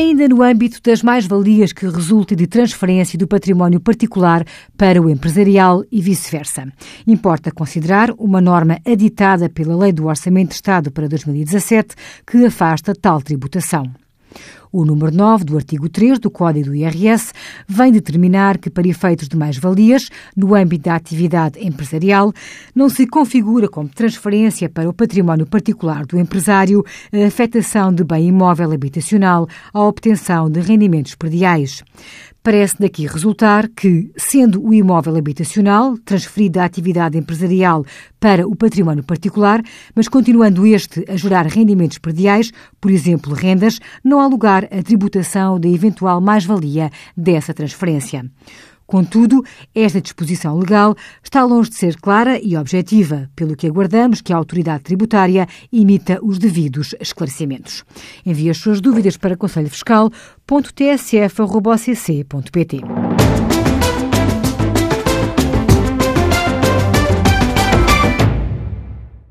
ainda no âmbito das mais-valias que resultem de transferência do património particular para o empresarial e vice-versa. Importa considerar uma norma aditada pela Lei do Orçamento de Estado para 2017 que afasta tal tributação. O número 9 do artigo 3 do Código do IRS vem determinar que, para efeitos de mais-valias, no âmbito da atividade empresarial, não se configura como transferência para o património particular do empresário a afetação de bem imóvel habitacional à obtenção de rendimentos prediais. Parece daqui resultar que, sendo o imóvel habitacional transferido da atividade empresarial para o património particular, mas continuando este a gerar rendimentos prediais, por exemplo, rendas, não há lugar a tributação da eventual mais-valia dessa transferência. Contudo, esta disposição legal está longe de ser clara e objetiva, pelo que aguardamos que a autoridade tributária imita os devidos esclarecimentos. Envie as suas dúvidas para conselhofiscal.tsf.occ.pt.